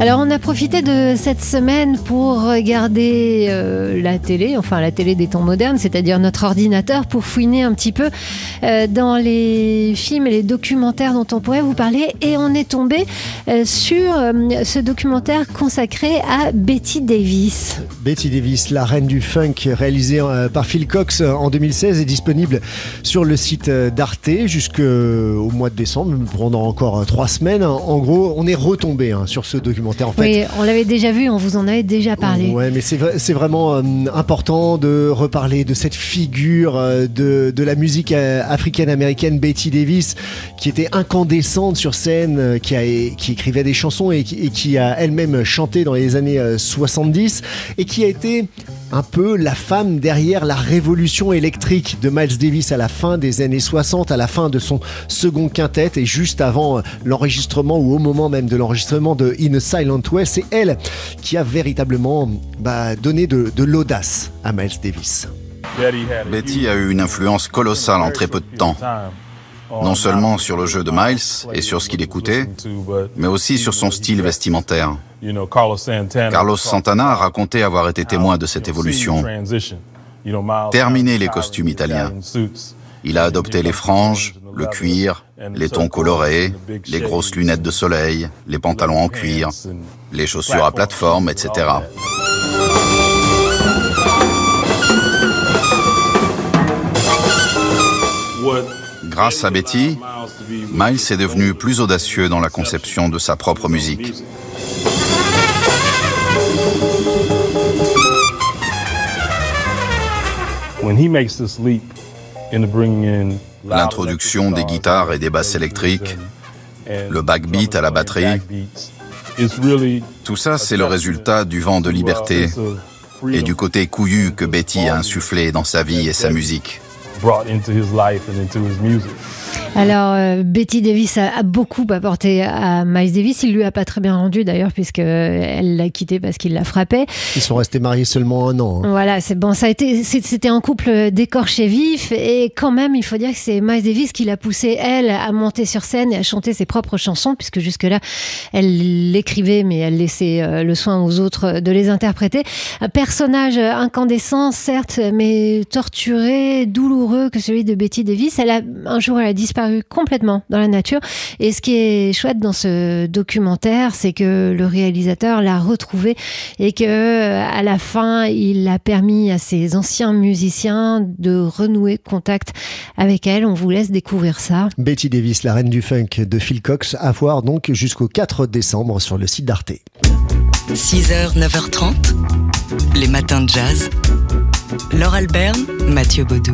Alors on a profité de cette semaine pour regarder euh, la télé, enfin la télé des temps modernes, c'est-à-dire notre ordinateur, pour fouiner un petit peu euh, dans les films et les documentaires dont on pourrait vous parler. Et on est tombé euh, sur ce documentaire consacré à Betty Davis. Betty Davis, la reine du funk, réalisé par Phil Cox en 2016, est disponible sur le site d'Arte jusqu'au mois de décembre, pendant encore trois semaines. En gros, on est retombé hein, sur ce documentaire oui, on l'avait déjà vu, on vous en avait déjà parlé. Ouais, mais c'est vraiment euh, important de reparler de cette figure euh, de, de, la musique euh, africaine-américaine, Betty Davis, qui était incandescente sur scène, qui, a, qui écrivait des chansons et qui, et qui a elle-même chanté dans les années 70 et qui a été un peu la femme derrière la révolution électrique de Miles Davis à la fin des années 60, à la fin de son second quintet et juste avant l'enregistrement ou au moment même de l'enregistrement de In a C'est elle qui a véritablement bah, donné de, de l'audace à Miles Davis. Betty a eu une influence colossale en très peu de temps non seulement sur le jeu de Miles et sur ce qu'il écoutait, mais aussi sur son style vestimentaire. Carlos Santana a raconté avoir été témoin de cette évolution. Terminé les costumes italiens. Il a adopté les franges, le cuir, les tons colorés, les grosses lunettes de soleil, les pantalons en cuir, les chaussures à plateforme, etc. Grâce à Betty, Miles est devenu plus audacieux dans la conception de sa propre musique. L'introduction des guitares et des basses électriques, le backbeat à la batterie, tout ça c'est le résultat du vent de liberté et du côté couillu que Betty a insufflé dans sa vie et sa musique. Alors, euh, Betty Davis a, beaucoup apporté à Miles Davis. Il lui a pas très bien rendu d'ailleurs, puisqu'elle l'a quitté parce qu'il la frappait. Ils sont restés mariés seulement un an. Hein. Voilà, c'est bon. Ça a été, c'était un couple d'écorché vif, et quand même, il faut dire que c'est Miles Davis qui l'a poussé elle à monter sur scène et à chanter ses propres chansons, puisque jusque là, elle l'écrivait, mais elle laissait euh, le soin aux autres de les interpréter. Un personnage incandescent, certes, mais torturé, douloureux que celui de Betty Davis. Elle a un jour, elle a disparu complètement dans la nature. Et ce qui est chouette dans ce documentaire, c'est que le réalisateur l'a retrouvé et que à la fin, il a permis à ses anciens musiciens de renouer contact avec elle. On vous laisse découvrir ça. Betty Davis, la reine du funk de Phil Cox, à voir donc jusqu'au 4 décembre sur le site d'Arte. 6h, 9h30, les matins de jazz. Laure Albert, Mathieu Baudou.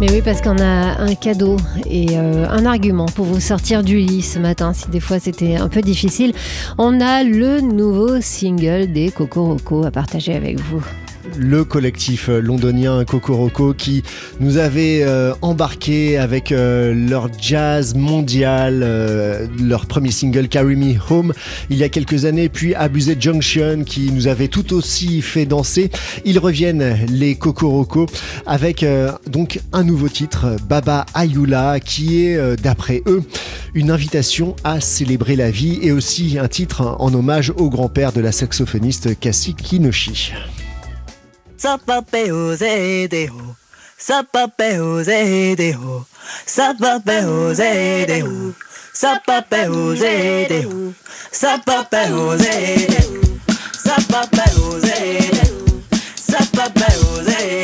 Mais oui, parce qu'on a un cadeau et euh, un argument pour vous sortir du lit ce matin, si des fois c'était un peu difficile. On a le nouveau single des Cocoroco à partager avec vous le collectif londonien Cocoroco qui nous avait euh, embarqué avec euh, leur jazz mondial, euh, leur premier single Carry Me Home il y a quelques années, puis Abused Junction qui nous avait tout aussi fait danser. Ils reviennent les Cocoroco avec donc un nouveau titre, Baba Ayula, qui est d'après eux une invitation à célébrer la vie et aussi un titre en hommage au grand-père de la saxophoniste Cassie Kinoshi. Sapapeo ze de ho. Sapapeo ze de ho. Sapapeo ze de ho. Sapapeo ze de ho. Sapapeo ze de ho. Sapapeo ze de ho. Sapapeo ze de ho.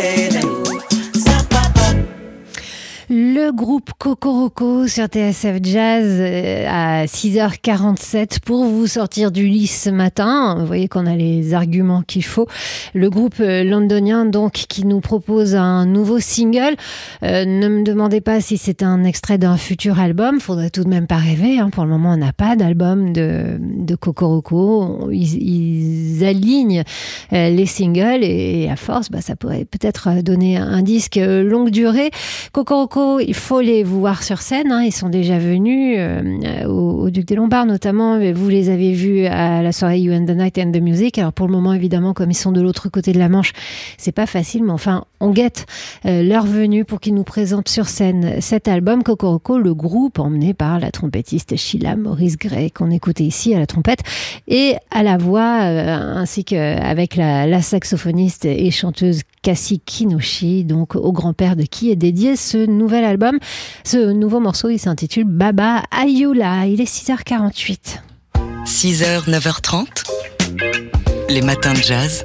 say Le groupe Cocoroco sur TSF Jazz euh, à 6h47 pour vous sortir du lit ce matin. Vous voyez qu'on a les arguments qu'il faut. Le groupe euh, londonien donc qui nous propose un nouveau single. Euh, ne me demandez pas si c'est un extrait d'un futur album. Faudrait tout de même pas rêver. Hein. Pour le moment, on n'a pas d'album de, de Cocoroco. Ils, alignent les singles et, à force, bah, ça pourrait peut-être donner un disque longue durée. Cocoroco il faut les voir sur scène. Hein. Ils sont déjà venus euh, au, Duc des Lombards, notamment. Vous les avez vus à la soirée You and the Night and the Music. Alors pour le moment, évidemment, comme ils sont de l'autre côté de la Manche, c'est pas facile, mais enfin, on guette euh, leur venue pour qu'ils nous présentent sur scène cet album Cocoroco, le groupe emmené par la trompettiste Sheila Maurice Gray, qu'on écoutait ici à la trompette et à la voix, euh, ainsi qu'avec la, la saxophoniste et chanteuse Cassie Kinoshi, donc au grand-père de qui est dédié ce nouvel album. Ce nouveau morceau, il s'intitule Baba Ayula. Il est 6h48. 6h, 9h30. Les matins de jazz.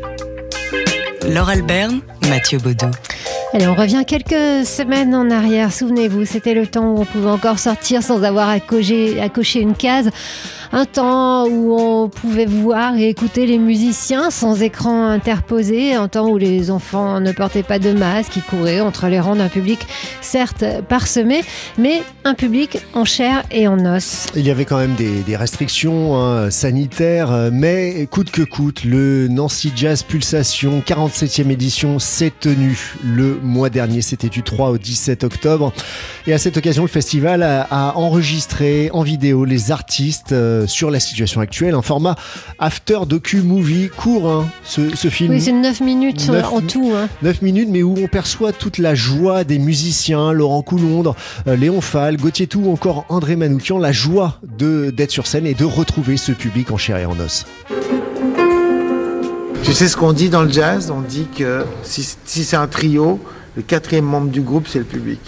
Laure Alberne, Mathieu Baudou. Allez, on revient quelques semaines en arrière. Souvenez-vous, c'était le temps où on pouvait encore sortir sans avoir à cocher une case un temps où on pouvait voir et écouter les musiciens sans écran interposé, un temps où les enfants ne portaient pas de masque, qui couraient entre les rangs d'un public certes parsemé, mais un public en chair et en os. Il y avait quand même des, restrictions hein, sanitaires, mais coûte que coûte, le Nancy Jazz Pulsation 47e édition s'est tenu le mois dernier, c'était du 3 au 17 octobre. Et à cette occasion, le festival a, enregistré en vidéo les artistes. Euh, euh, sur la situation actuelle. Un format after docu-movie court, hein, ce, film. Oui, c'est 9 minutes en tout. 9 hein. minutes, mais où on perçoit toute la joie des musiciens, Laurent Coulondre, euh, Léon Fall, Gauthier Tou, encore André Manoukian, la joie d'être sur scène et de retrouver ce public en chair et en os. Tu sais ce qu'on dit dans le jazz? On dit que si, si c'est un trio, le quatrième membre du groupe, c'est le public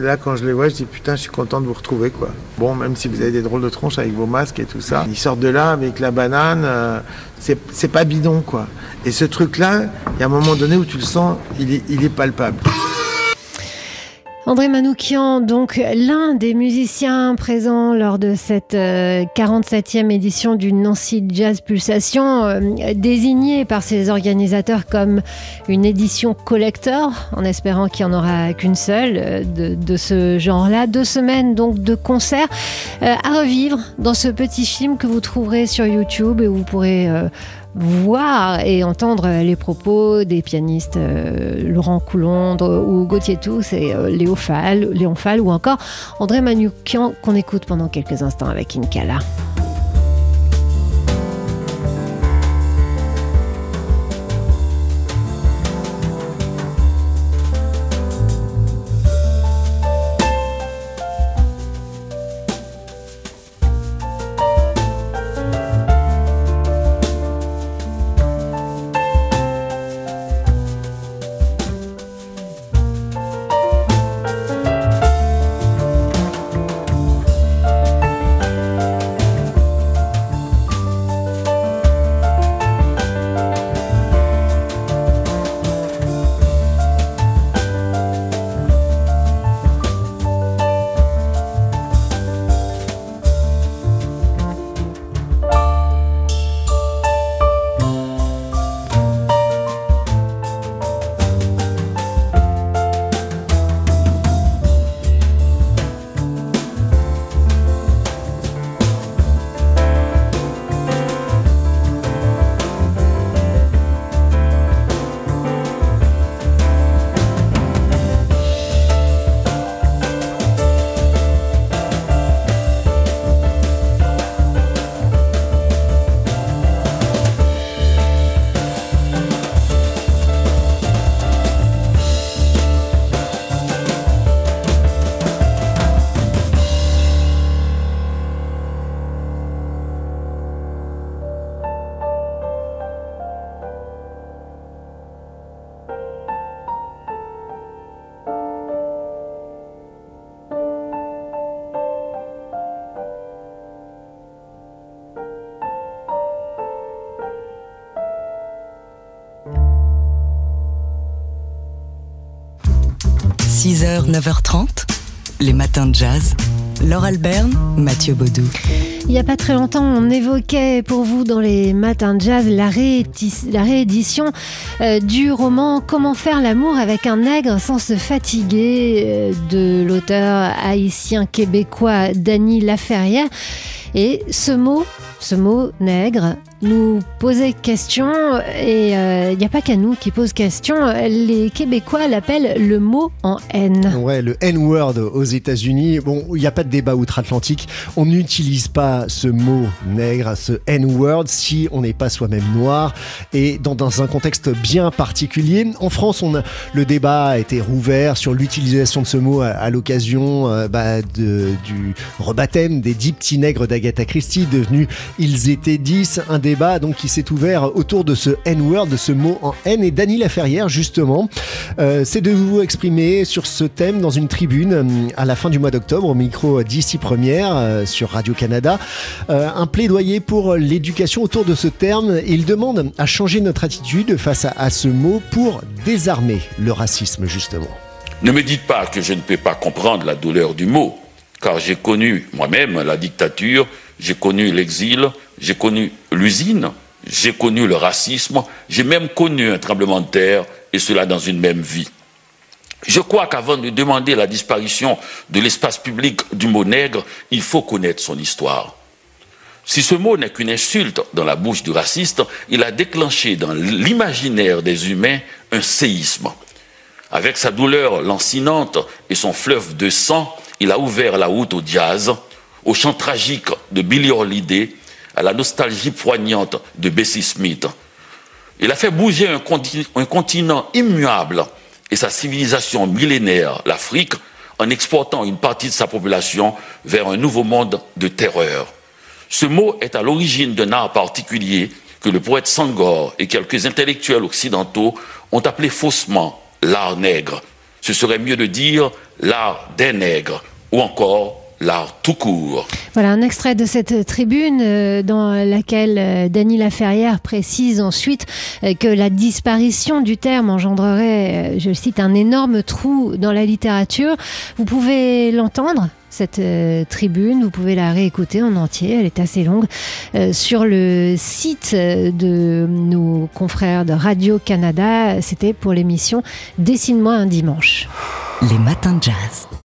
là, quand je les vois, je dis putain, je suis content de vous retrouver, quoi. Bon, même si vous avez des drôles de tronches avec vos masques et tout ça, ils sortent de là avec la banane, euh, c'est pas bidon, quoi. Et ce truc-là, il y a un moment donné où tu le sens, il il est palpable. André Manoukian, donc l'un des musiciens présents lors de cette 47e euh, édition du Nancy Jazz Pulsation, euh, désigné par ses organisateurs comme une édition collector, en espérant qu'il n'y en aura qu'une seule euh, de, ce genre-là. Deux semaines donc de concerts à revivre dans ce petit film que vous trouverez sur YouTube et où vous pourrez voir et entendre les propos des pianistes euh, Laurent Coulondre ou Gauthier Tous et euh, Léon Fall ou encore André Manoukian qu'on écoute pendant quelques instants avec Inkala. 6h, 9h30, les matins de jazz. Laure Alberne, Mathieu Baudou. Il n'y a pas très longtemps, on évoquait pour vous dans les matins de jazz la, réédition euh, du roman Comment faire l'amour avec un nègre sans se fatiguer euh, de l'auteur haïtien québécois Dany Laferrière. Et ce mot, ce mot nègre, nous posait question et il euh, n'y a pas qu'à nous qui pose question. Les Québécois l'appellent le mot en N. Ouais, le N-word aux États-Unis. Bon, il n'y a pas de débat outre-Atlantique. On n'utilise pas ce mot nègre, ce N-word, si on n'est pas soi-même noir et dans, un contexte bien particulier. En France, le débat a été rouvert sur l'utilisation de ce mot à, l'occasion euh, bah, du rebaptême des dix petits nègres d'Agatha Christie, devenus Ils étaient dix, un des débat donc, qui s'est ouvert autour de ce N-word, de ce mot en N. Et Dany Laferrière, justement, euh, c'est de vous exprimer sur ce thème dans une tribune euh, à la fin du mois d'octobre au micro d'ici première euh, sur Radio-Canada. un plaidoyer pour l'éducation autour de ce terme. Il demande à changer notre attitude face à ce mot pour désarmer le racisme, justement. Ne me dites pas que je ne peux pas comprendre la douleur du mot, car j'ai connu moi-même la dictature j'ai connu l'exil, j'ai connu l'usine, j'ai connu le racisme, j'ai même connu un tremblement de terre, et cela dans une même vie. Je crois qu'avant de demander la disparition de l'espace public du mot nègre, il faut connaître son histoire. Si ce mot n'est qu'une insulte dans la bouche du raciste, il a déclenché dans l'imaginaire des humains un séisme. Avec sa douleur lancinante et son fleuve de sang, il a ouvert la route au jazz, au chant tragique de Billy Holiday, à la nostalgie poignante de Bessie Smith. Il a fait bouger un, continent, immuable et sa civilisation millénaire, l'Afrique, en exportant une partie de sa population vers un nouveau monde de terreur. Ce mot est à l'origine d'un art particulier que le poète Sangor et quelques intellectuels occidentaux ont appelé faussement l'art nègre. Ce serait mieux de dire l'art des nègres ou encore l'art tout court. Voilà un extrait de cette tribune euh, dans laquelle euh, Dany Laferrière précise ensuite euh, que la disparition du terme engendrerait, je cite, un énorme trou dans la littérature. Vous pouvez l'entendre cette tribune. Vous pouvez la réécouter en entier, elle est assez longue, sur le site de nos confrères de Radio-Canada. C'était pour l'émission Dessine-moi un dimanche. Les matins de jazz.